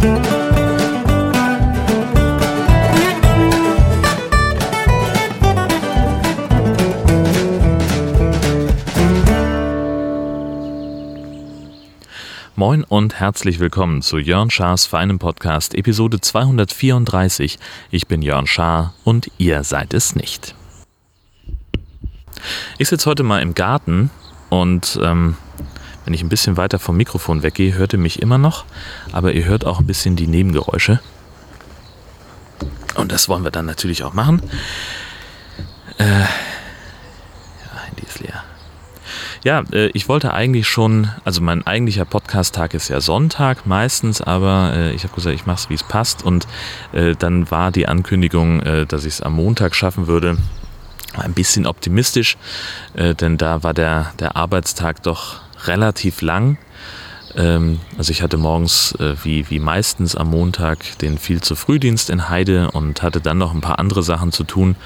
Moin und herzlich willkommen zu Jörn Schars feinem Podcast Episode 234. Ich bin Jörn Schaar und ihr seid es nicht. Ich sitze heute mal im Garten und ähm, wenn ich ein bisschen weiter vom Mikrofon weggehe, hört ihr mich immer noch, aber ihr hört auch ein bisschen die Nebengeräusche. Und das wollen wir dann natürlich auch machen. Äh, ja, äh, ich wollte eigentlich schon, also mein eigentlicher Podcast-Tag ist ja Sonntag meistens, aber äh, ich habe gesagt, ich mache es, wie es passt. Und äh, dann war die Ankündigung, äh, dass ich es am Montag schaffen würde, ein bisschen optimistisch, äh, denn da war der, der Arbeitstag doch relativ lang. Ähm, also ich hatte morgens, äh, wie, wie meistens am Montag, den viel zu Frühdienst in Heide und hatte dann noch ein paar andere Sachen zu tun,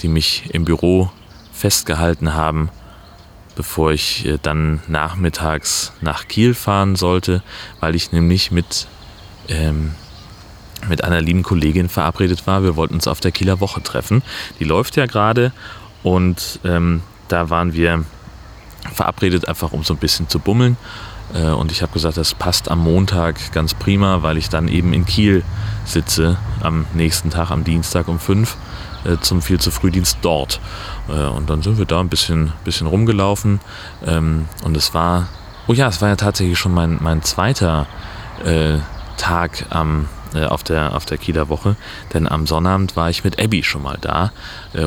die mich im Büro festgehalten haben bevor ich äh, dann nachmittags nach Kiel fahren sollte, weil ich nämlich mit, ähm, mit einer lieben Kollegin verabredet war. Wir wollten uns auf der Kieler Woche treffen. Die läuft ja gerade und ähm, da waren wir verabredet, einfach um so ein bisschen zu bummeln. Äh, und ich habe gesagt, das passt am Montag ganz prima, weil ich dann eben in Kiel sitze am nächsten Tag, am Dienstag um fünf äh, zum viel zu Frühdienst dort. Äh, und dann sind wir da ein bisschen, bisschen rumgelaufen. Ähm, und es war, oh ja, es war ja tatsächlich schon mein, mein zweiter Tag am, auf, der, auf der Kieler Woche. Denn am Sonnabend war ich mit Abby schon mal da,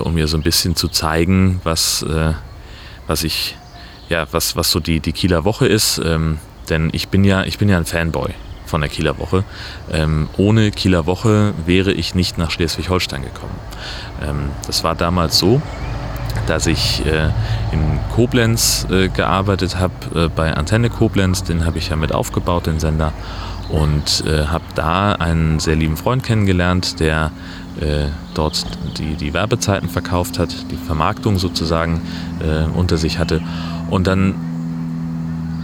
um mir so ein bisschen zu zeigen, was, was ich, ja, was, was so die, die Kieler Woche ist. Ähm, denn ich bin ja, ich bin ja ein Fanboy von der Kieler Woche. Ähm, ohne Kieler Woche wäre ich nicht nach Schleswig-Holstein gekommen. Ähm, das war damals so, dass ich äh, in Koblenz äh, gearbeitet habe, äh, bei Antenne Koblenz, den habe ich ja mit aufgebaut, den Sender, und äh, habe da einen sehr lieben Freund kennengelernt, der äh, dort die, die Werbezeiten verkauft hat, die Vermarktung sozusagen äh, unter sich hatte. Und dann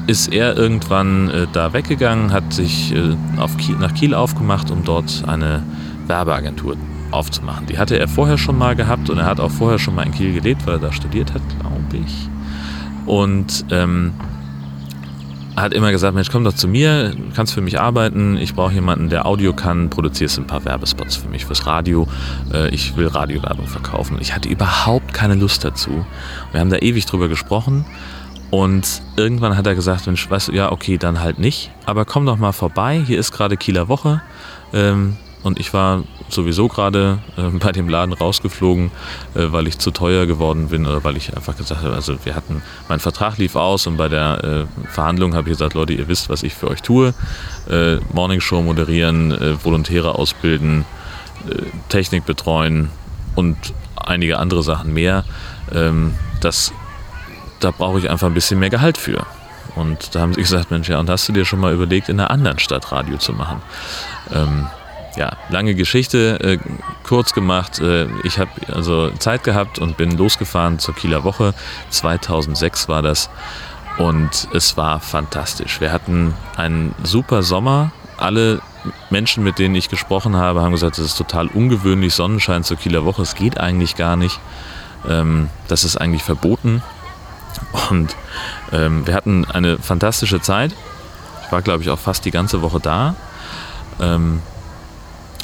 ist er irgendwann äh, da weggegangen, hat sich äh, Kiel, nach Kiel aufgemacht, um dort eine Werbeagentur aufzumachen. Die hatte er vorher schon mal gehabt und er hat auch vorher schon mal in Kiel gelebt, weil er da studiert hat, glaube ich. Und ähm, hat immer gesagt, Mensch, komm doch zu mir, kannst für mich arbeiten, ich brauche jemanden, der Audio kann, produzierst ein paar Werbespots für mich fürs Radio, äh, ich will Radiowerbung verkaufen. Ich hatte überhaupt keine Lust dazu. Wir haben da ewig drüber gesprochen und irgendwann hat er gesagt, Mensch, weißt du, ja, okay, dann halt nicht. Aber komm doch mal vorbei, hier ist gerade Kieler Woche. Ähm, und ich war sowieso gerade äh, bei dem Laden rausgeflogen, äh, weil ich zu teuer geworden bin oder weil ich einfach gesagt habe, also wir hatten, mein Vertrag lief aus und bei der äh, Verhandlung habe ich gesagt, Leute, ihr wisst, was ich für euch tue. Äh, Morningshow moderieren, äh, Volontäre ausbilden, äh, Technik betreuen und einige andere Sachen mehr. Ähm, das da brauche ich einfach ein bisschen mehr Gehalt für. Und da haben sie gesagt, Mensch, ja, und hast du dir schon mal überlegt, in einer anderen Stadt Radio zu machen? Ähm, ja, lange Geschichte, äh, kurz gemacht. Äh, ich habe also Zeit gehabt und bin losgefahren zur Kieler Woche. 2006 war das. Und es war fantastisch. Wir hatten einen super Sommer. Alle Menschen, mit denen ich gesprochen habe, haben gesagt, es ist total ungewöhnlich, Sonnenschein zur Kieler Woche. Es geht eigentlich gar nicht. Ähm, das ist eigentlich verboten. Und ähm, wir hatten eine fantastische Zeit. Ich war, glaube ich, auch fast die ganze Woche da. Ähm,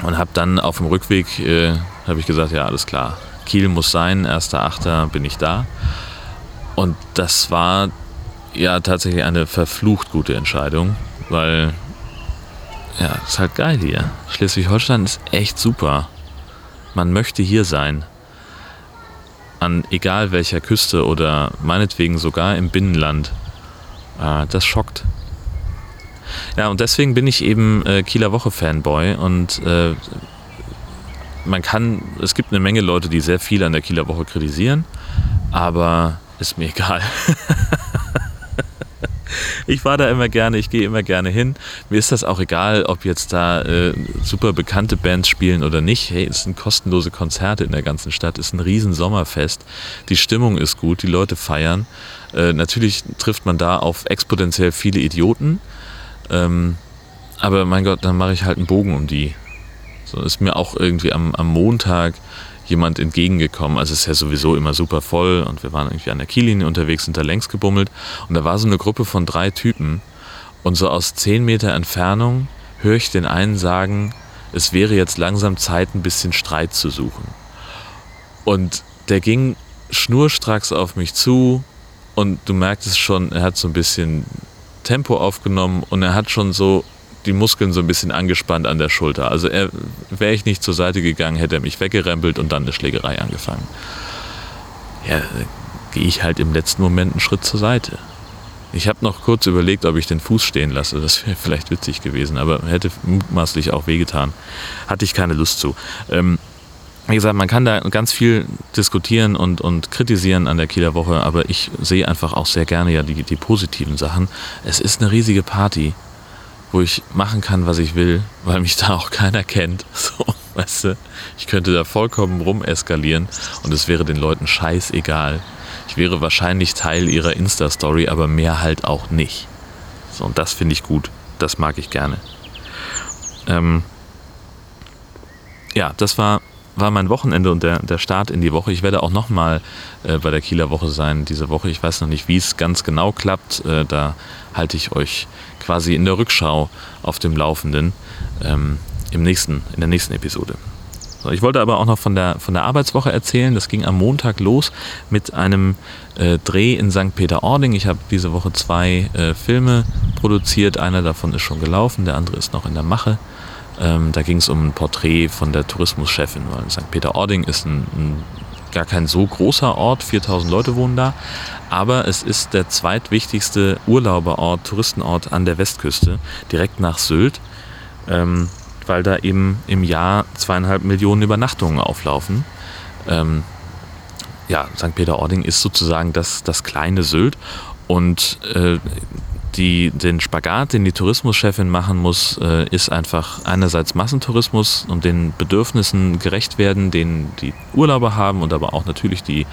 und habe dann auf dem Rückweg, äh, habe ich gesagt, ja, alles klar. Kiel muss sein, 1.8. bin ich da. Und das war ja tatsächlich eine verflucht gute Entscheidung, weil ja, ist halt geil hier. Schleswig-Holstein ist echt super. Man möchte hier sein an egal welcher Küste oder meinetwegen sogar im Binnenland. Äh, das schockt. Ja, und deswegen bin ich eben äh, Kieler Woche Fanboy und äh, man kann, es gibt eine Menge Leute, die sehr viel an der Kieler Woche kritisieren, aber ist mir egal. ich war da immer gerne, ich gehe immer gerne hin. Mir ist das auch egal, ob jetzt da äh, super bekannte Bands spielen oder nicht. Hey, es sind kostenlose Konzerte in der ganzen Stadt, es ist ein riesen Sommerfest. Die Stimmung ist gut, die Leute feiern. Äh, natürlich trifft man da auf exponentiell viele Idioten. Ähm, aber mein Gott, dann mache ich halt einen Bogen um die. So ist mir auch irgendwie am, am Montag jemand entgegengekommen. Also es ist ja sowieso immer super voll und wir waren irgendwie an der Kiellinie unterwegs, sind da längs gebummelt und da war so eine Gruppe von drei Typen und so aus zehn Meter Entfernung höre ich den einen sagen, es wäre jetzt langsam Zeit, ein bisschen Streit zu suchen. Und der ging schnurstracks auf mich zu und du merktest schon, er hat so ein bisschen Tempo aufgenommen und er hat schon so die Muskeln so ein bisschen angespannt an der Schulter. Also wäre ich nicht zur Seite gegangen, hätte er mich weggerempelt und dann eine Schlägerei angefangen. Ja, gehe ich halt im letzten Moment einen Schritt zur Seite. Ich habe noch kurz überlegt, ob ich den Fuß stehen lasse. Das wäre vielleicht witzig gewesen, aber hätte mutmaßlich auch wehgetan. Hatte ich keine Lust zu. Ähm, wie gesagt, man kann da ganz viel diskutieren und, und kritisieren an der Kieler Woche, aber ich sehe einfach auch sehr gerne ja die, die positiven Sachen. Es ist eine riesige Party wo ich machen kann, was ich will, weil mich da auch keiner kennt. So, weißt du, ich könnte da vollkommen rumeskalieren und es wäre den Leuten scheißegal. Ich wäre wahrscheinlich Teil ihrer Insta-Story, aber mehr halt auch nicht. So, und das finde ich gut. Das mag ich gerne. Ähm, ja, das war, war mein Wochenende und der, der Start in die Woche. Ich werde auch nochmal äh, bei der Kieler Woche sein diese Woche. Ich weiß noch nicht, wie es ganz genau klappt. Äh, da halte ich euch quasi in der Rückschau auf dem Laufenden ähm, im nächsten, in der nächsten Episode. So, ich wollte aber auch noch von der, von der Arbeitswoche erzählen. Das ging am Montag los mit einem äh, Dreh in St. Peter-Ording. Ich habe diese Woche zwei äh, Filme produziert. Einer davon ist schon gelaufen, der andere ist noch in der Mache. Ähm, da ging es um ein Porträt von der Tourismuschefin, weil St. Peter-Ording ist ein, ein gar kein so großer Ort, 4000 Leute wohnen da, aber es ist der zweitwichtigste Urlauberort, Touristenort an der Westküste, direkt nach Sylt, ähm, weil da eben im Jahr zweieinhalb Millionen Übernachtungen auflaufen. Ähm, ja, St. Peter-Ording ist sozusagen das, das kleine Sylt und äh, die, den Spagat, den die Tourismuschefin machen muss, äh, ist einfach einerseits Massentourismus und den Bedürfnissen gerecht werden, den die Urlauber haben und aber auch natürlich die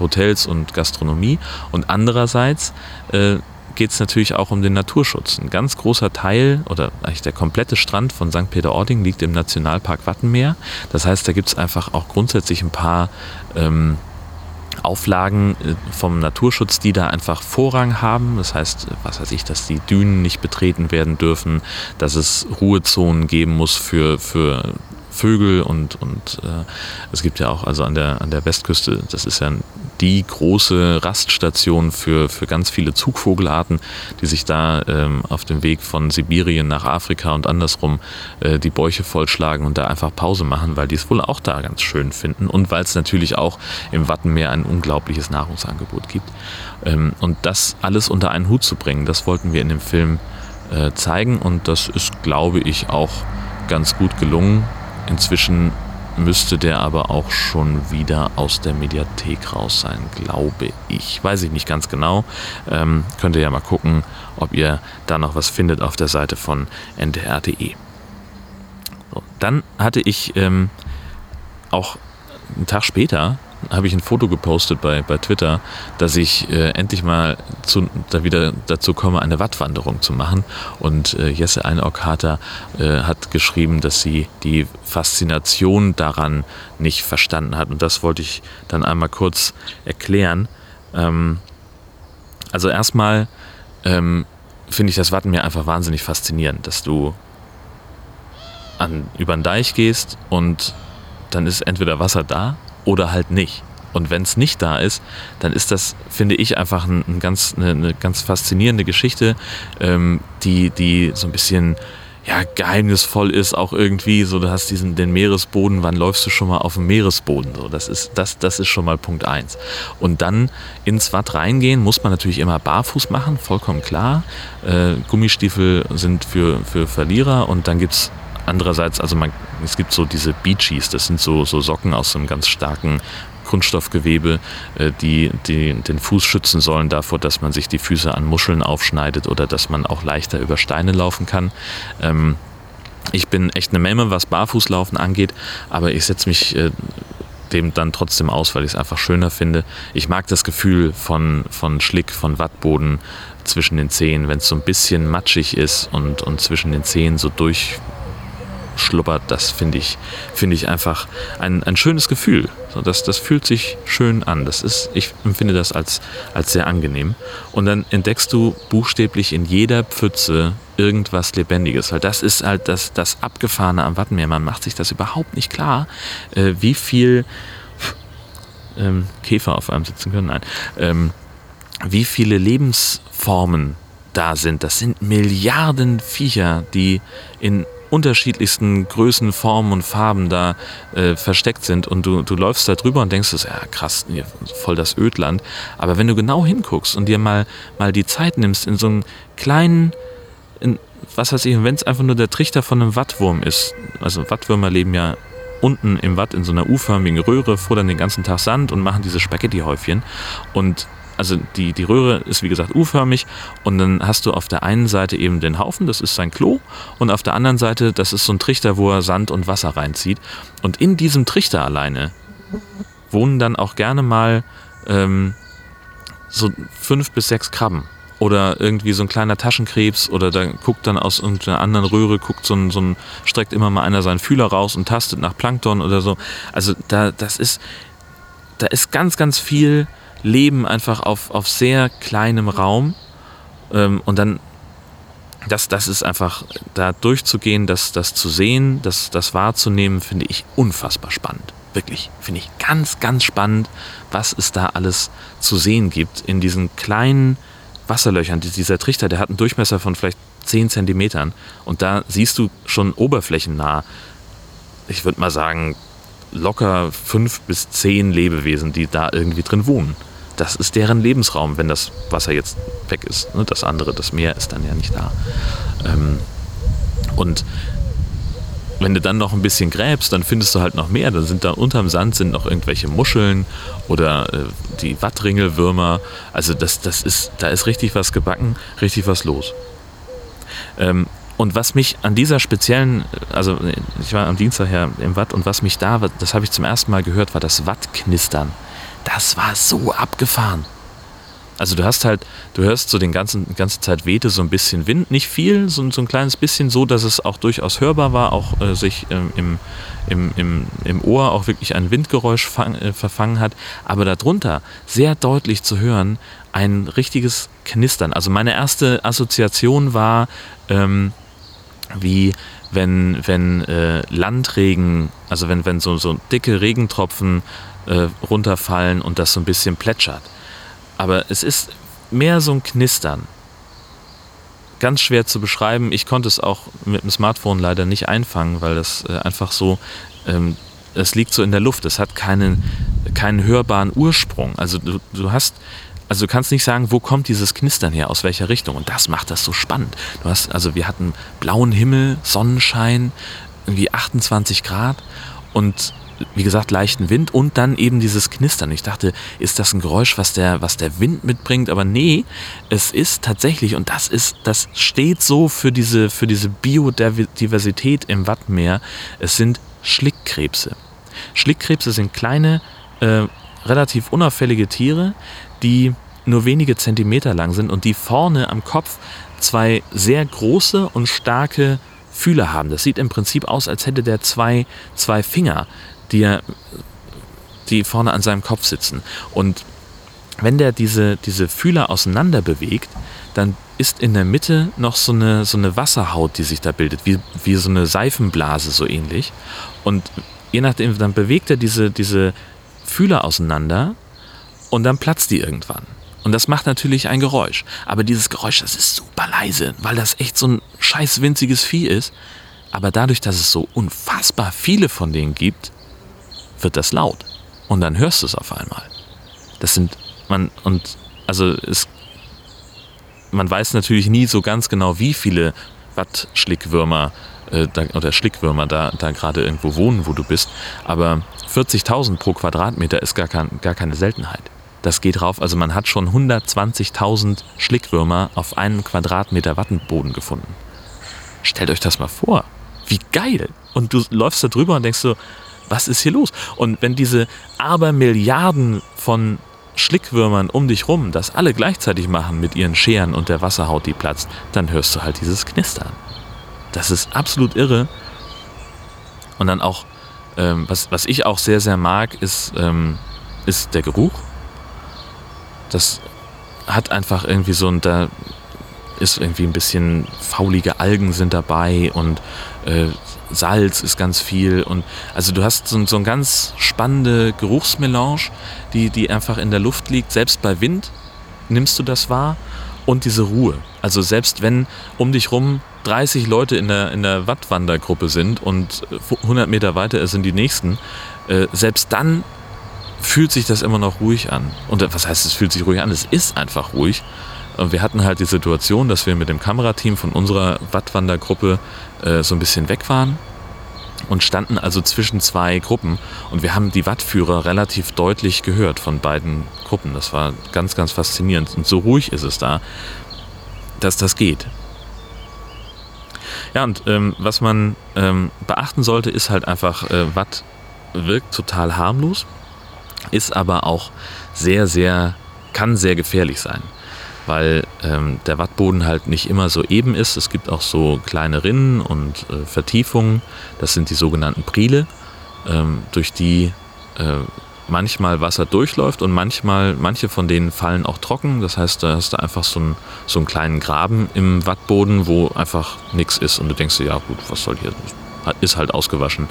Hotels und Gastronomie. Und andererseits äh, geht es natürlich auch um den Naturschutz. Ein ganz großer Teil oder eigentlich der komplette Strand von St. Peter-Ording liegt im Nationalpark Wattenmeer. Das heißt, da gibt es einfach auch grundsätzlich ein paar ähm, Auflagen äh, vom Naturschutz, die da einfach Vorrang haben. Das heißt, was weiß ich, dass die Dünen nicht betreten werden dürfen, dass es Ruhezonen geben muss für, für Vögel und, und äh, es gibt ja auch also an der, an der Westküste, das ist ja die große Raststation für, für ganz viele Zugvogelarten, die sich da ähm, auf dem Weg von Sibirien nach Afrika und andersrum äh, die Bäuche vollschlagen und da einfach Pause machen, weil die es wohl auch da ganz schön finden und weil es natürlich auch im Wattenmeer ein unglaubliches Nahrungsangebot gibt. Ähm, und das alles unter einen Hut zu bringen, das wollten wir in dem Film äh, zeigen und das ist, glaube ich, auch ganz gut gelungen. Inzwischen müsste der aber auch schon wieder aus der Mediathek raus sein, glaube ich. Weiß ich nicht ganz genau. Ähm, könnt ihr ja mal gucken, ob ihr da noch was findet auf der Seite von ndr.de. So, dann hatte ich ähm, auch einen Tag später habe ich ein Foto gepostet bei, bei Twitter, dass ich äh, endlich mal zu, da wieder dazu komme, eine Wattwanderung zu machen. Und äh, Jesse Einockater äh, hat geschrieben, dass sie die Faszination daran nicht verstanden hat. Und das wollte ich dann einmal kurz erklären. Ähm, also erstmal ähm, finde ich das Wattenmeer einfach wahnsinnig faszinierend, dass du an, über den Deich gehst und dann ist entweder Wasser da oder halt nicht. Und wenn es nicht da ist, dann ist das, finde ich, einfach ein, ein ganz, eine, eine, ganz faszinierende Geschichte, ähm, die, die so ein bisschen ja, geheimnisvoll ist, auch irgendwie. So, du hast diesen den Meeresboden, wann läufst du schon mal auf dem Meeresboden? So, das ist, das, das ist schon mal Punkt eins. Und dann ins Watt reingehen, muss man natürlich immer barfuß machen, vollkommen klar. Äh, Gummistiefel sind für, für Verlierer und dann gibt es andererseits, also man, es gibt so diese Beachies, das sind so, so Socken aus einem ganz starken Kunststoffgewebe, äh, die, die den Fuß schützen sollen davor, dass man sich die Füße an Muscheln aufschneidet oder dass man auch leichter über Steine laufen kann. Ähm, ich bin echt eine Memme, was Barfußlaufen angeht, aber ich setze mich äh, dem dann trotzdem aus, weil ich es einfach schöner finde. Ich mag das Gefühl von, von Schlick, von Wattboden zwischen den Zehen, wenn es so ein bisschen matschig ist und, und zwischen den Zehen so durchschluppert, das finde ich, finde ich einfach ein, ein schönes Gefühl. So, das, das fühlt sich schön an. Das ist, ich empfinde das als, als sehr angenehm. Und dann entdeckst du buchstäblich in jeder Pfütze irgendwas Lebendiges, weil das ist halt das, das Abgefahrene am Wattenmeer. Man macht sich das überhaupt nicht klar, äh, wie viel ähm, Käfer auf einem sitzen können. Nein. Ähm, wie viele Lebensformen da sind. Das sind Milliarden Viecher, die in unterschiedlichsten Größen, Formen und Farben da äh, versteckt sind und du, du läufst da drüber und denkst, ja krass, hier, voll das Ödland. Aber wenn du genau hinguckst und dir mal, mal die Zeit nimmst, in so einen kleinen, in, was weiß ich, wenn es einfach nur der Trichter von einem Wattwurm ist, also Wattwürmer leben ja unten im Watt in so einer U-förmigen Röhre, futtern den ganzen Tag Sand und machen diese Spaghetti-Häufchen und also die, die Röhre ist wie gesagt U-förmig und dann hast du auf der einen Seite eben den Haufen, das ist sein Klo, und auf der anderen Seite, das ist so ein Trichter, wo er Sand und Wasser reinzieht. Und in diesem Trichter alleine wohnen dann auch gerne mal ähm, so fünf bis sechs Krabben. Oder irgendwie so ein kleiner Taschenkrebs oder da guckt dann aus irgendeiner anderen Röhre, guckt so ein, so ein, streckt immer mal einer seinen Fühler raus und tastet nach Plankton oder so. Also da, das ist, da ist ganz, ganz viel leben einfach auf, auf sehr kleinem Raum. Ähm, und dann, das, das ist einfach, da durchzugehen, das, das zu sehen, das, das wahrzunehmen, finde ich unfassbar spannend. Wirklich, finde ich ganz, ganz spannend, was es da alles zu sehen gibt in diesen kleinen Wasserlöchern. Dieser Trichter, der hat einen Durchmesser von vielleicht 10 Zentimetern und da siehst du schon oberflächennah, ich würde mal sagen, locker fünf bis zehn Lebewesen, die da irgendwie drin wohnen das ist deren Lebensraum, wenn das Wasser jetzt weg ist. Ne? Das andere, das Meer ist dann ja nicht da. Ähm, und wenn du dann noch ein bisschen gräbst, dann findest du halt noch mehr. Dann sind da unterm Sand sind noch irgendwelche Muscheln oder äh, die Wattringelwürmer. Also das, das ist, da ist richtig was gebacken, richtig was los. Ähm, und was mich an dieser speziellen, also ich war am Dienstag her im Watt und was mich da, das habe ich zum ersten Mal gehört, war das Wattknistern das war so abgefahren. Also du hast halt, du hörst so den ganzen, ganze Zeit wehte so ein bisschen Wind, nicht viel, so, so ein kleines bisschen so, dass es auch durchaus hörbar war, auch äh, sich ähm, im, im, im, im Ohr auch wirklich ein Windgeräusch fang, äh, verfangen hat, aber darunter sehr deutlich zu hören, ein richtiges Knistern. Also meine erste Assoziation war, ähm, wie wenn, wenn äh, Landregen, also wenn, wenn so, so dicke Regentropfen äh, runterfallen und das so ein bisschen plätschert. Aber es ist mehr so ein Knistern. Ganz schwer zu beschreiben. Ich konnte es auch mit dem Smartphone leider nicht einfangen, weil das äh, einfach so, ähm, es liegt so in der Luft. Es hat keinen, keinen hörbaren Ursprung. Also du, du hast also du kannst nicht sagen, wo kommt dieses Knistern her, aus welcher Richtung. Und das macht das so spannend. Du hast, also wir hatten blauen Himmel, Sonnenschein, irgendwie 28 Grad und wie gesagt, leichten Wind und dann eben dieses Knistern. Ich dachte, ist das ein Geräusch, was der, was der Wind mitbringt? Aber nee, es ist tatsächlich, und das ist, das steht so für diese, für diese Biodiversität im Wattmeer. Es sind Schlickkrebse. Schlickkrebse sind kleine, äh, relativ unauffällige Tiere, die nur wenige Zentimeter lang sind und die vorne am Kopf zwei sehr große und starke Fühler haben. Das sieht im Prinzip aus, als hätte der zwei, zwei Finger die, er, die vorne an seinem Kopf sitzen. Und wenn der diese, diese Fühler auseinander bewegt, dann ist in der Mitte noch so eine, so eine Wasserhaut, die sich da bildet, wie, wie so eine Seifenblase so ähnlich. Und je nachdem, dann bewegt er diese, diese Fühler auseinander und dann platzt die irgendwann. Und das macht natürlich ein Geräusch. Aber dieses Geräusch, das ist super leise, weil das echt so ein scheiß winziges Vieh ist. Aber dadurch, dass es so unfassbar viele von denen gibt, wird das laut. Und dann hörst du es auf einmal. Das sind, man, und also es, man weiß natürlich nie so ganz genau, wie viele Watt-Schlickwürmer äh, oder Schlickwürmer da, da gerade irgendwo wohnen, wo du bist. Aber 40.000 pro Quadratmeter ist gar, kein, gar keine Seltenheit. Das geht rauf, also man hat schon 120.000 Schlickwürmer auf einen Quadratmeter Wattenboden gefunden. Stellt euch das mal vor. Wie geil! Und du läufst da drüber und denkst so, was ist hier los? Und wenn diese Abermilliarden von Schlickwürmern um dich rum das alle gleichzeitig machen mit ihren Scheren und der Wasserhaut, die platzt, dann hörst du halt dieses Knistern. Das ist absolut irre. Und dann auch, ähm, was, was ich auch sehr, sehr mag, ist, ähm, ist der Geruch. Das hat einfach irgendwie so ein, da ist irgendwie ein bisschen faulige Algen sind dabei und äh, Salz ist ganz viel und also du hast so, so eine ganz spannende Geruchsmelange, die, die einfach in der Luft liegt. Selbst bei Wind nimmst du das wahr und diese Ruhe. Also selbst wenn um dich rum 30 Leute in der, in der Wattwandergruppe sind und 100 Meter weiter sind die nächsten, äh, selbst dann fühlt sich das immer noch ruhig an. Und was heißt, es fühlt sich ruhig an? Es ist einfach ruhig. Und wir hatten halt die Situation, dass wir mit dem Kamerateam von unserer Wattwandergruppe äh, so ein bisschen weg waren und standen also zwischen zwei Gruppen und wir haben die Wattführer relativ deutlich gehört von beiden Gruppen. Das war ganz, ganz faszinierend und so ruhig ist es da, dass das geht. Ja, und ähm, was man ähm, beachten sollte, ist halt einfach, äh, Watt wirkt total harmlos, ist aber auch sehr, sehr, kann sehr gefährlich sein weil ähm, der Wattboden halt nicht immer so eben ist. Es gibt auch so kleine Rinnen und äh, Vertiefungen. Das sind die sogenannten Prile, ähm, durch die äh, manchmal Wasser durchläuft und manchmal, manche von denen fallen auch trocken. Das heißt, da hast du einfach so einen, so einen kleinen Graben im Wattboden, wo einfach nichts ist und du denkst dir, ja gut, was soll hier, ist halt ausgewaschen.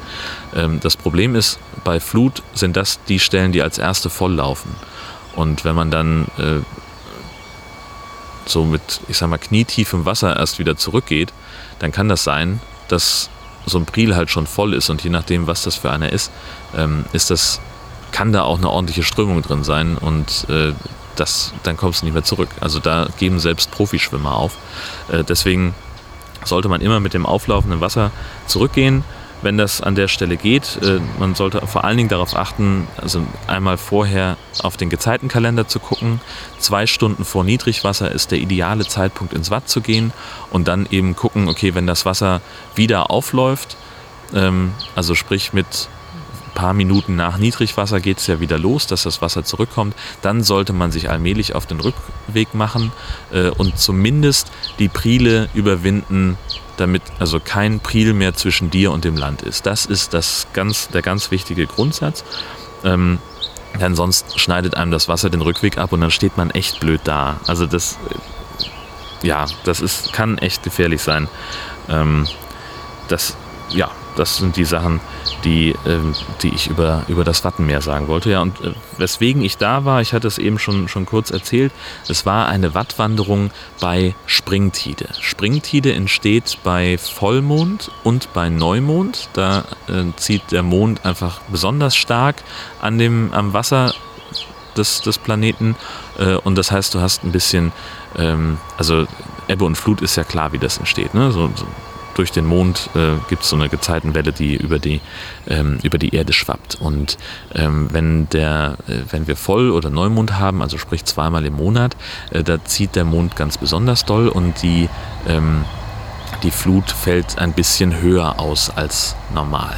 Ähm, das Problem ist, bei Flut sind das die Stellen, die als erste volllaufen. Und wenn man dann äh, so mit, ich sag mal, knietiefem Wasser erst wieder zurückgeht, dann kann das sein, dass so ein Priel halt schon voll ist und je nachdem, was das für einer ist, ähm, ist das, kann da auch eine ordentliche Strömung drin sein und äh, das, dann kommst du nicht mehr zurück. Also da geben selbst Profischwimmer auf. Äh, deswegen sollte man immer mit dem auflaufenden Wasser zurückgehen wenn das an der Stelle geht. Äh, man sollte vor allen Dingen darauf achten, also einmal vorher auf den Gezeitenkalender zu gucken. Zwei Stunden vor Niedrigwasser ist der ideale Zeitpunkt ins Watt zu gehen und dann eben gucken, okay, wenn das Wasser wieder aufläuft, ähm, also sprich mit paar Minuten nach Niedrigwasser geht es ja wieder los, dass das Wasser zurückkommt. Dann sollte man sich allmählich auf den Rückweg machen äh, und zumindest die Priele überwinden, damit also kein Priel mehr zwischen dir und dem Land ist. Das ist das ganz, der ganz wichtige Grundsatz. Ähm, denn sonst schneidet einem das Wasser den Rückweg ab und dann steht man echt blöd da. Also das, äh, ja, das ist, kann echt gefährlich sein. Ähm, das, ja, das sind die Sachen, die, ähm, die ich über, über das Wattenmeer sagen wollte. Ja, und äh, weswegen ich da war, ich hatte es eben schon, schon kurz erzählt, es war eine Wattwanderung bei Springtide. Springtide entsteht bei Vollmond und bei Neumond. Da äh, zieht der Mond einfach besonders stark an dem, am Wasser des, des Planeten. Äh, und das heißt, du hast ein bisschen, ähm, also Ebbe und Flut ist ja klar, wie das entsteht. Ne? So, so durch den Mond äh, gibt es so eine Gezeitenwelle, die über die, ähm, über die Erde schwappt. Und ähm, wenn, der, äh, wenn wir Voll- oder Neumond haben, also sprich zweimal im Monat, äh, da zieht der Mond ganz besonders doll und die, ähm, die Flut fällt ein bisschen höher aus als normal.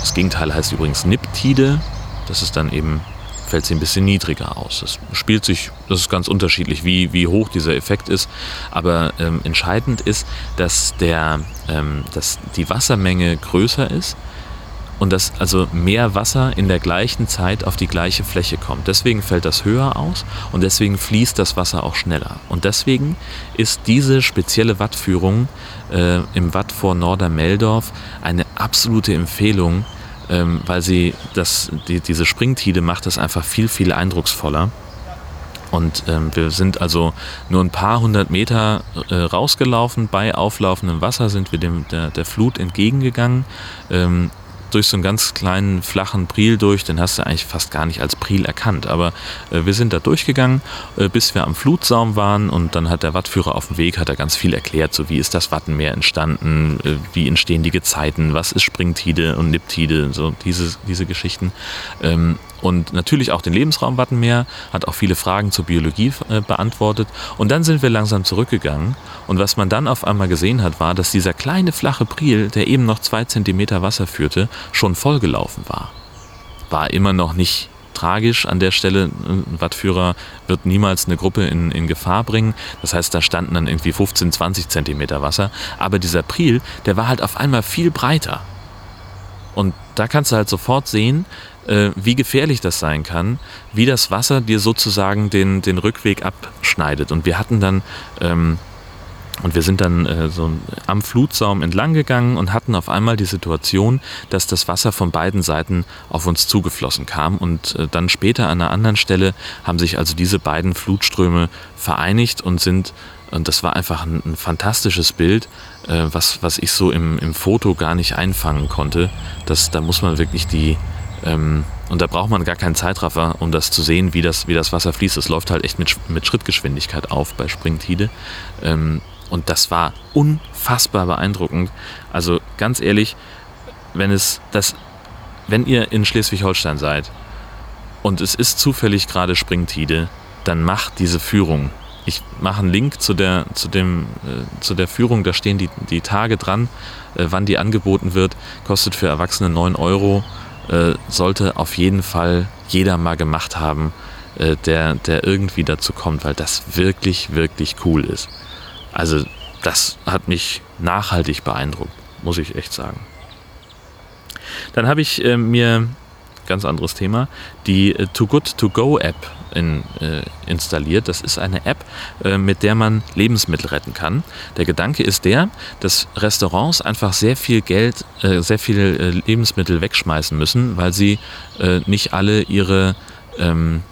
Das Gegenteil heißt übrigens Niptide. Das ist dann eben fällt sie ein bisschen niedriger aus. Das spielt sich, das ist ganz unterschiedlich, wie, wie hoch dieser Effekt ist. Aber ähm, entscheidend ist, dass, der, ähm, dass die Wassermenge größer ist und dass also mehr Wasser in der gleichen Zeit auf die gleiche Fläche kommt. Deswegen fällt das höher aus und deswegen fließt das Wasser auch schneller. Und deswegen ist diese spezielle Wattführung äh, im Watt vor Nordermeldorf eine absolute Empfehlung ähm, weil sie das, die, diese Springtide macht es einfach viel, viel eindrucksvoller. Und ähm, wir sind also nur ein paar hundert Meter äh, rausgelaufen. Bei auflaufendem Wasser sind wir dem, der, der Flut entgegengegangen. Ähm, durch so einen ganz kleinen flachen Priel durch, den hast du eigentlich fast gar nicht als Priel erkannt. Aber äh, wir sind da durchgegangen, äh, bis wir am Flutsaum waren und dann hat der Wattführer auf dem Weg hat er ganz viel erklärt, so wie ist das Wattenmeer entstanden, äh, wie entstehen die Gezeiten, was ist Springtide und Niptide, so diese, diese Geschichten. Ähm, und natürlich auch den Lebensraum Wattenmeer, hat auch viele Fragen zur Biologie äh, beantwortet. Und dann sind wir langsam zurückgegangen. Und was man dann auf einmal gesehen hat, war, dass dieser kleine flache Priel, der eben noch zwei Zentimeter Wasser führte, schon vollgelaufen war. War immer noch nicht tragisch an der Stelle. Ein Wattführer wird niemals eine Gruppe in, in Gefahr bringen. Das heißt, da standen dann irgendwie 15, 20 Zentimeter Wasser. Aber dieser Priel, der war halt auf einmal viel breiter. Und da kannst du halt sofort sehen, äh, wie gefährlich das sein kann, wie das Wasser dir sozusagen den, den Rückweg abschneidet. Und wir hatten dann, ähm, und wir sind dann äh, so am Flutsaum entlang gegangen und hatten auf einmal die Situation, dass das Wasser von beiden Seiten auf uns zugeflossen kam. Und äh, dann später an einer anderen Stelle haben sich also diese beiden Flutströme vereinigt und sind und das war einfach ein, ein fantastisches Bild, äh, was, was ich so im, im Foto gar nicht einfangen konnte. Das, da muss man wirklich die, ähm, und da braucht man gar keinen Zeitraffer, um das zu sehen, wie das, wie das Wasser fließt. Es läuft halt echt mit, mit Schrittgeschwindigkeit auf bei Springtide. Ähm, und das war unfassbar beeindruckend. Also ganz ehrlich, wenn es das, wenn ihr in Schleswig-Holstein seid und es ist zufällig gerade Springtide, dann macht diese Führung. Ich mache einen Link zu der, zu dem, äh, zu der Führung, da stehen die, die Tage dran, äh, wann die angeboten wird. Kostet für Erwachsene 9 Euro äh, sollte auf jeden Fall jeder mal gemacht haben, äh, der, der irgendwie dazu kommt, weil das wirklich, wirklich cool ist. Also das hat mich nachhaltig beeindruckt, muss ich echt sagen. Dann habe ich äh, mir, ganz anderes Thema, die äh, Too Good To Go App in, äh, installiert. Das ist eine App, äh, mit der man Lebensmittel retten kann. Der Gedanke ist der, dass Restaurants einfach sehr viel Geld, äh, sehr viele äh, Lebensmittel wegschmeißen müssen, weil sie äh, nicht alle ihre ähm,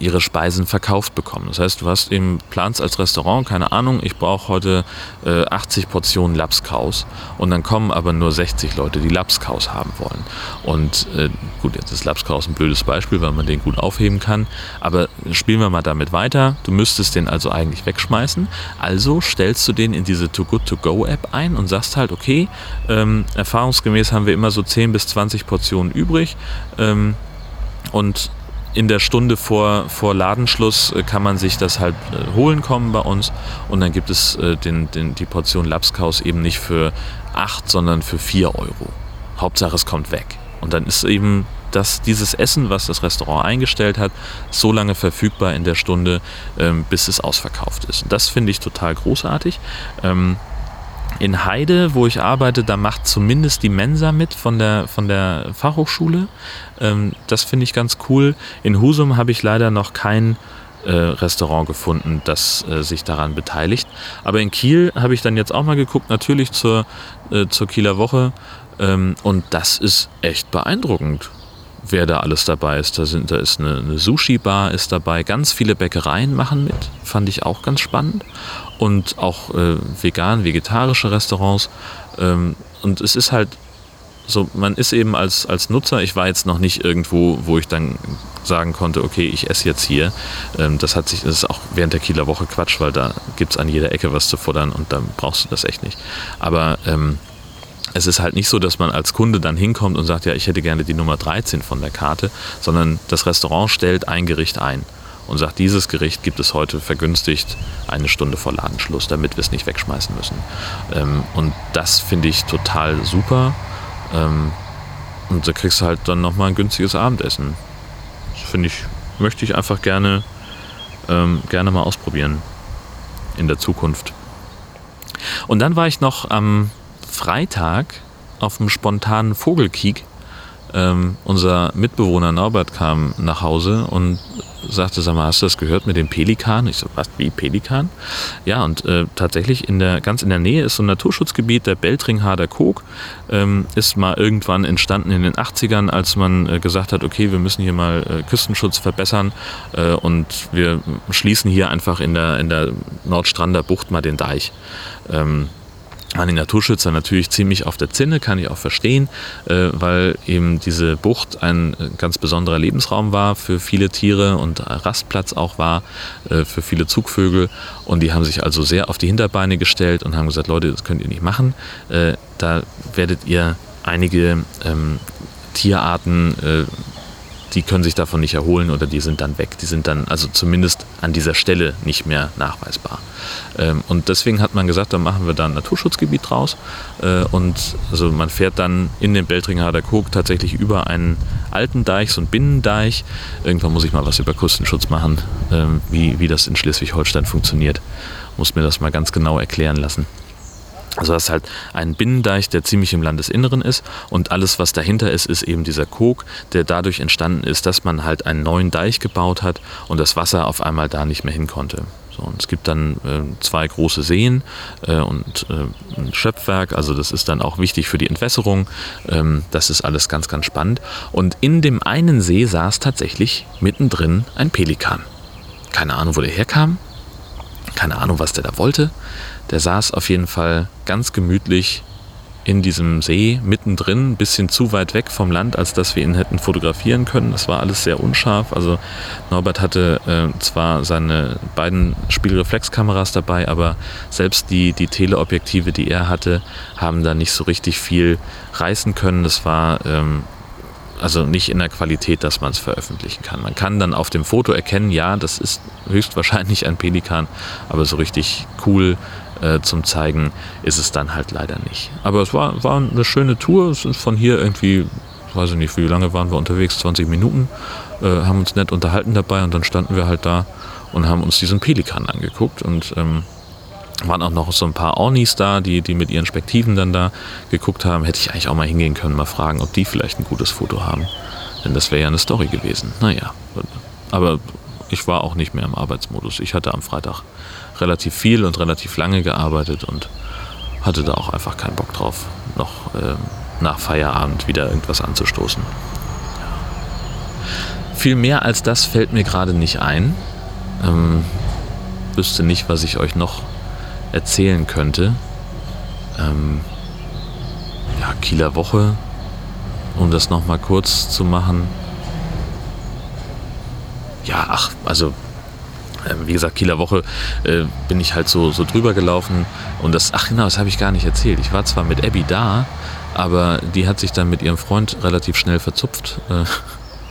ihre Speisen verkauft bekommen. Das heißt, du hast eben Plans als Restaurant, keine Ahnung, ich brauche heute äh, 80 Portionen Lapskaus und dann kommen aber nur 60 Leute, die Lapskaus haben wollen. Und äh, gut, jetzt ist Lapskaus ein blödes Beispiel, weil man den gut aufheben kann, aber spielen wir mal damit weiter. Du müsstest den also eigentlich wegschmeißen. Also stellst du den in diese Too Good To Go App ein und sagst halt, okay, ähm, erfahrungsgemäß haben wir immer so 10 bis 20 Portionen übrig ähm, und in der Stunde vor, vor Ladenschluss äh, kann man sich das halt äh, holen kommen bei uns und dann gibt es äh, den, den, die Portion Lapskaus eben nicht für 8, sondern für 4 Euro. Hauptsache es kommt weg. Und dann ist eben das, dieses Essen, was das Restaurant eingestellt hat, so lange verfügbar in der Stunde, ähm, bis es ausverkauft ist. Und das finde ich total großartig. In Heide, wo ich arbeite, da macht zumindest die Mensa mit von der, von der Fachhochschule. Ähm, das finde ich ganz cool. In Husum habe ich leider noch kein äh, Restaurant gefunden, das äh, sich daran beteiligt. Aber in Kiel habe ich dann jetzt auch mal geguckt, natürlich zur, äh, zur Kieler Woche. Ähm, und das ist echt beeindruckend wer da alles dabei ist. Da, sind, da ist eine, eine Sushi-Bar ist dabei, ganz viele Bäckereien machen mit, fand ich auch ganz spannend. Und auch äh, vegan, vegetarische Restaurants. Ähm, und es ist halt so, man ist eben als, als Nutzer, ich war jetzt noch nicht irgendwo, wo ich dann sagen konnte, okay, ich esse jetzt hier. Ähm, das hat sich, das ist auch während der Kieler Woche Quatsch, weil da gibt es an jeder Ecke was zu futtern und dann brauchst du das echt nicht. Aber ähm, es ist halt nicht so, dass man als Kunde dann hinkommt und sagt, ja, ich hätte gerne die Nummer 13 von der Karte, sondern das Restaurant stellt ein Gericht ein und sagt, dieses Gericht gibt es heute vergünstigt eine Stunde vor Ladenschluss, damit wir es nicht wegschmeißen müssen. Ähm, und das finde ich total super. Ähm, und da kriegst du halt dann nochmal ein günstiges Abendessen. Das finde ich, möchte ich einfach gerne, ähm, gerne mal ausprobieren in der Zukunft. Und dann war ich noch am Freitag auf einem spontanen Vogelkiek. Ähm, unser Mitbewohner Norbert kam nach Hause und sagte, sag mal, hast du das gehört mit dem Pelikan? Ich so, was, wie Pelikan? Ja, und äh, tatsächlich in der, ganz in der Nähe ist so ein Naturschutzgebiet, der Beltringhader Kog, ähm, ist mal irgendwann entstanden in den 80ern, als man äh, gesagt hat, okay, wir müssen hier mal äh, Küstenschutz verbessern äh, und wir schließen hier einfach in der, in der Nordstrander Bucht mal den Deich. Ähm, an die Naturschützer natürlich ziemlich auf der Zinne, kann ich auch verstehen, äh, weil eben diese Bucht ein äh, ganz besonderer Lebensraum war für viele Tiere und Rastplatz auch war äh, für viele Zugvögel. Und die haben sich also sehr auf die Hinterbeine gestellt und haben gesagt, Leute, das könnt ihr nicht machen. Da werdet ihr einige ähm, Tierarten die können sich davon nicht erholen oder die sind dann weg. Die sind dann also zumindest an dieser Stelle nicht mehr nachweisbar. Ähm, und deswegen hat man gesagt, dann machen wir da ein Naturschutzgebiet draus. Äh, und also man fährt dann in den Beltringharder Kog tatsächlich über einen alten Deich, so einen Binnendeich. Irgendwann muss ich mal was über Küstenschutz machen, ähm, wie, wie das in Schleswig-Holstein funktioniert. Muss mir das mal ganz genau erklären lassen. Also das ist halt ein Binnendeich, der ziemlich im Landesinneren ist und alles, was dahinter ist, ist eben dieser Kog, der dadurch entstanden ist, dass man halt einen neuen Deich gebaut hat und das Wasser auf einmal da nicht mehr hin konnte. So, und es gibt dann äh, zwei große Seen äh, und äh, ein Schöpfwerk, also das ist dann auch wichtig für die Entwässerung. Ähm, das ist alles ganz, ganz spannend. Und in dem einen See saß tatsächlich mittendrin ein Pelikan. Keine Ahnung, wo der herkam, keine Ahnung, was der da wollte. Der saß auf jeden Fall ganz gemütlich in diesem See mittendrin, ein bisschen zu weit weg vom Land, als dass wir ihn hätten fotografieren können. Das war alles sehr unscharf. Also Norbert hatte äh, zwar seine beiden Spielreflexkameras dabei, aber selbst die, die Teleobjektive, die er hatte, haben da nicht so richtig viel reißen können. Das war ähm, also nicht in der Qualität, dass man es veröffentlichen kann. Man kann dann auf dem Foto erkennen, ja, das ist höchstwahrscheinlich ein Pelikan, aber so richtig cool äh, zum Zeigen ist es dann halt leider nicht. Aber es war, war eine schöne Tour. Es ist von hier irgendwie, weiß ich nicht, wie lange waren wir unterwegs? 20 Minuten. Äh, haben uns nett unterhalten dabei und dann standen wir halt da und haben uns diesen Pelikan angeguckt und ähm, waren auch noch so ein paar Ornis da, die, die mit ihren Spektiven dann da geguckt haben. Hätte ich eigentlich auch mal hingehen können, mal fragen, ob die vielleicht ein gutes Foto haben. Denn das wäre ja eine Story gewesen. Naja, aber ich war auch nicht mehr im Arbeitsmodus. Ich hatte am Freitag relativ viel und relativ lange gearbeitet und hatte da auch einfach keinen Bock drauf, noch äh, nach Feierabend wieder irgendwas anzustoßen. Viel mehr als das fällt mir gerade nicht ein. Ähm, wüsste nicht, was ich euch noch erzählen könnte. Ähm, ja, Kieler Woche, um das nochmal kurz zu machen. Ja, ach, also wie gesagt, Kieler Woche äh, bin ich halt so, so drüber gelaufen. Und das, ach genau, das habe ich gar nicht erzählt. Ich war zwar mit Abby da, aber die hat sich dann mit ihrem Freund relativ schnell verzupft. Äh,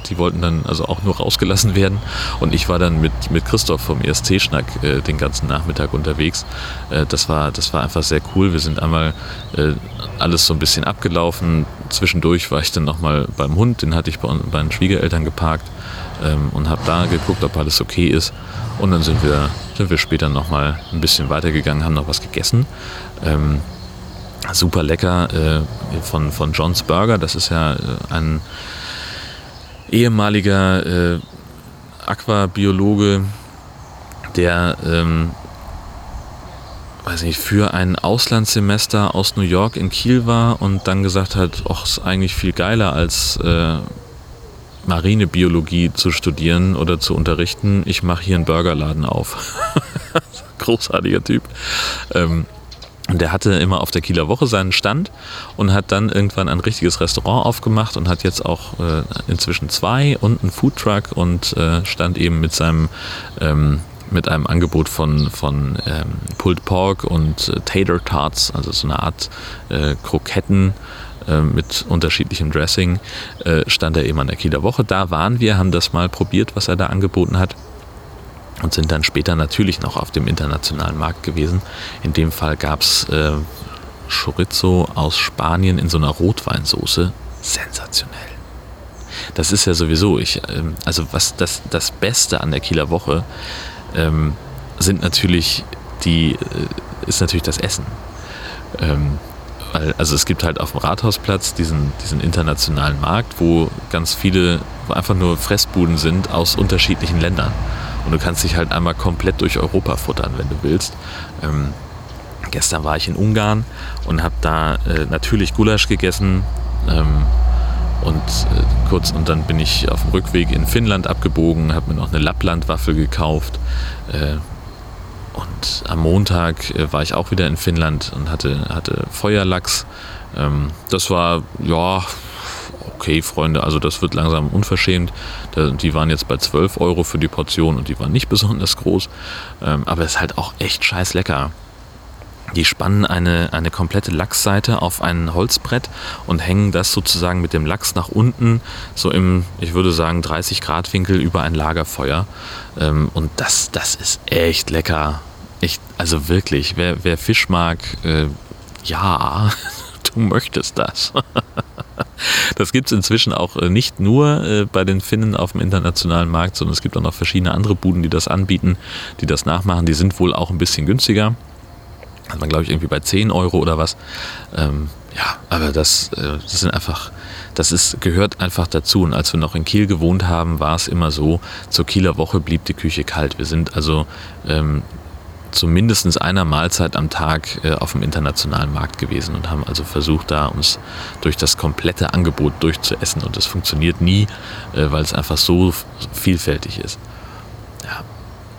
die wollten dann also auch nur rausgelassen werden. Und ich war dann mit, mit Christoph vom ESC-Schnack äh, den ganzen Nachmittag unterwegs. Äh, das, war, das war einfach sehr cool. Wir sind einmal äh, alles so ein bisschen abgelaufen. Zwischendurch war ich dann nochmal beim Hund, den hatte ich bei, den Schwiegereltern geparkt ähm, und habe da geguckt, ob alles okay ist. Und dann sind wir, sind wir später nochmal ein bisschen weitergegangen, haben noch was gegessen. Ähm, super lecker äh, von, von John's Burger. Das ist ja äh, ein ehemaliger äh, Aquabiologe, der ähm, weiß nicht, für ein Auslandssemester aus New York in Kiel war und dann gesagt hat, ach, ist eigentlich viel geiler als äh, Marinebiologie zu studieren oder zu unterrichten. Ich mache hier einen Burgerladen auf. Großartiger Typ. Ähm, und der hatte immer auf der Kieler Woche seinen Stand und hat dann irgendwann ein richtiges Restaurant aufgemacht und hat jetzt auch äh, inzwischen zwei und einen Foodtruck und äh, stand eben mit seinem ähm, mit einem Angebot von, von ähm, Pulled Pork und äh, Tater Tarts, also so eine Art äh, Kroketten äh, mit unterschiedlichem Dressing, äh, stand er eben an der Kieler Woche. Da waren wir, haben das mal probiert, was er da angeboten hat und sind dann später natürlich noch auf dem internationalen Markt gewesen. In dem Fall gab es äh, Chorizo aus Spanien in so einer Rotweinsoße. Sensationell. Das ist ja sowieso, ich, ähm, also was das, das Beste an der Kieler Woche ähm, sind natürlich die, ist natürlich das Essen. Ähm, weil, also es gibt halt auf dem Rathausplatz diesen, diesen internationalen Markt, wo ganz viele einfach nur Fressbuden sind aus unterschiedlichen Ländern. Und du kannst dich halt einmal komplett durch Europa futtern, wenn du willst. Ähm, gestern war ich in Ungarn und habe da äh, natürlich Gulasch gegessen. Ähm, und äh, kurz und dann bin ich auf dem Rückweg in Finnland abgebogen, habe mir noch eine Lapplandwaffel gekauft. Äh, und am Montag äh, war ich auch wieder in Finnland und hatte, hatte Feuerlachs. Ähm, das war, ja, okay, Freunde, also das wird langsam unverschämt. Die waren jetzt bei 12 Euro für die Portion und die waren nicht besonders groß. Ähm, aber es ist halt auch echt scheiß lecker. Die spannen eine, eine komplette Lachsseite auf ein Holzbrett und hängen das sozusagen mit dem Lachs nach unten, so im, ich würde sagen, 30 Grad Winkel über ein Lagerfeuer. Ähm, und das, das ist echt lecker. Echt, also wirklich, wer, wer Fisch mag, äh, ja, du möchtest das. Das gibt es inzwischen auch äh, nicht nur äh, bei den Finnen auf dem internationalen Markt, sondern es gibt auch noch verschiedene andere Buden, die das anbieten, die das nachmachen. Die sind wohl auch ein bisschen günstiger. Hat man, glaube ich, irgendwie bei 10 Euro oder was. Ähm, ja, aber das, äh, das sind einfach, das ist, gehört einfach dazu. Und als wir noch in Kiel gewohnt haben, war es immer so, zur Kieler Woche blieb die Küche kalt. Wir sind also ähm, zu mindestens einer Mahlzeit am Tag äh, auf dem internationalen Markt gewesen und haben also versucht, da uns durch das komplette Angebot durchzuessen. Und das funktioniert nie, äh, weil es einfach so vielfältig ist. Ja,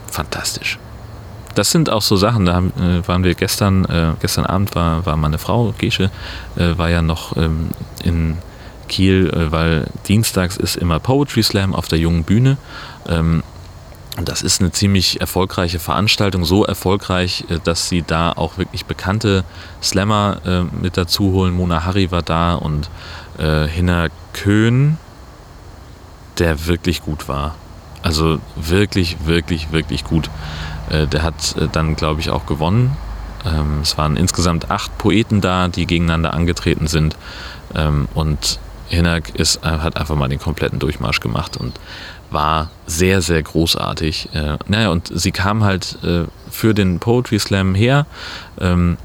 fantastisch das sind auch so Sachen, da haben, äh, waren wir gestern, äh, gestern Abend war, war meine Frau, Gesche, äh, war ja noch ähm, in Kiel, äh, weil dienstags ist immer Poetry Slam auf der jungen Bühne. Ähm, das ist eine ziemlich erfolgreiche Veranstaltung, so erfolgreich, äh, dass sie da auch wirklich bekannte Slammer äh, mit dazu holen. Mona Harry war da und Hinner Köhn, der wirklich gut war. Also wirklich, wirklich, wirklich gut. Äh, der hat äh, dann, glaube ich, auch gewonnen. Ähm, es waren insgesamt acht Poeten da, die gegeneinander angetreten sind. Ähm, und Hinak ist, äh, hat einfach mal den kompletten Durchmarsch gemacht und war sehr, sehr großartig. naja, und sie kam halt für den Poetry Slam her. Ähm,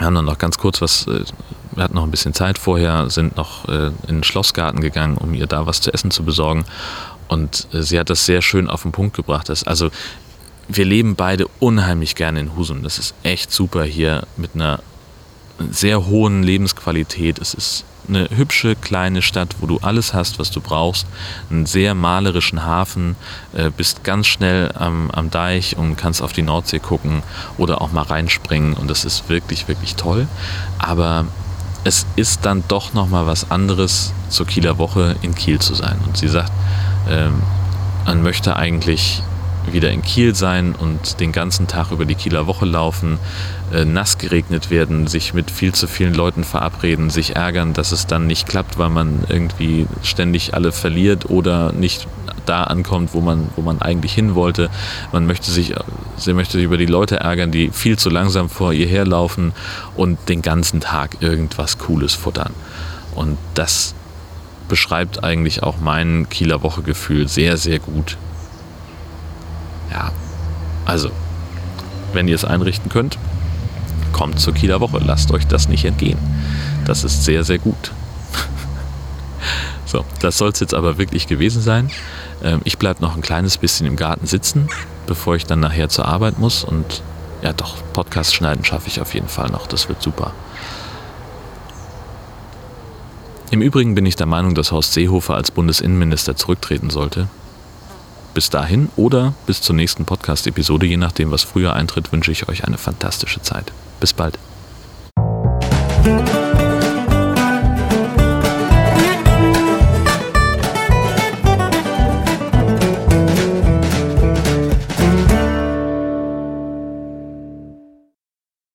haben dann noch ganz kurz was, wir hatten noch ein bisschen Zeit vorher, sind noch in den Schlossgarten gegangen, um ihr da was zu essen zu besorgen. Und sie hat das sehr schön auf den Punkt gebracht. Also wir leben beide unheimlich gerne in Husum. Das ist echt super hier mit einer sehr hohen Lebensqualität. Es ist eine hübsche kleine Stadt, wo du alles hast, was du brauchst. Einen sehr malerischen Hafen, äh, bist ganz schnell am, am Deich und kannst auf die Nordsee gucken oder auch mal reinspringen. Und das ist wirklich, wirklich toll. Aber es ist dann doch nochmal was anderes, zur Kieler Woche in Kiel zu sein. Und sie sagt, ähm, man möchte eigentlich wieder in Kiel sein und den ganzen Tag über die Kieler Woche laufen, äh, nass geregnet werden, sich mit viel zu vielen Leuten verabreden, sich ärgern, dass es dann nicht klappt, weil man irgendwie ständig alle verliert oder nicht da ankommt, wo man, wo man eigentlich hin wollte. Man möchte sich, sie möchte sich über die Leute ärgern, die viel zu langsam vor ihr herlaufen und den ganzen Tag irgendwas Cooles futtern. Und das beschreibt eigentlich auch mein Kieler Woche-Gefühl sehr, sehr gut. Ja, also, wenn ihr es einrichten könnt, kommt zur Kieler Woche. Lasst euch das nicht entgehen. Das ist sehr, sehr gut. so, das soll es jetzt aber wirklich gewesen sein. Ähm, ich bleibe noch ein kleines bisschen im Garten sitzen, bevor ich dann nachher zur Arbeit muss. Und ja, doch, Podcast schneiden schaffe ich auf jeden Fall noch. Das wird super. Im Übrigen bin ich der Meinung, dass Horst Seehofer als Bundesinnenminister zurücktreten sollte. Bis dahin oder bis zur nächsten Podcast-Episode, je nachdem, was früher eintritt, wünsche ich euch eine fantastische Zeit. Bis bald.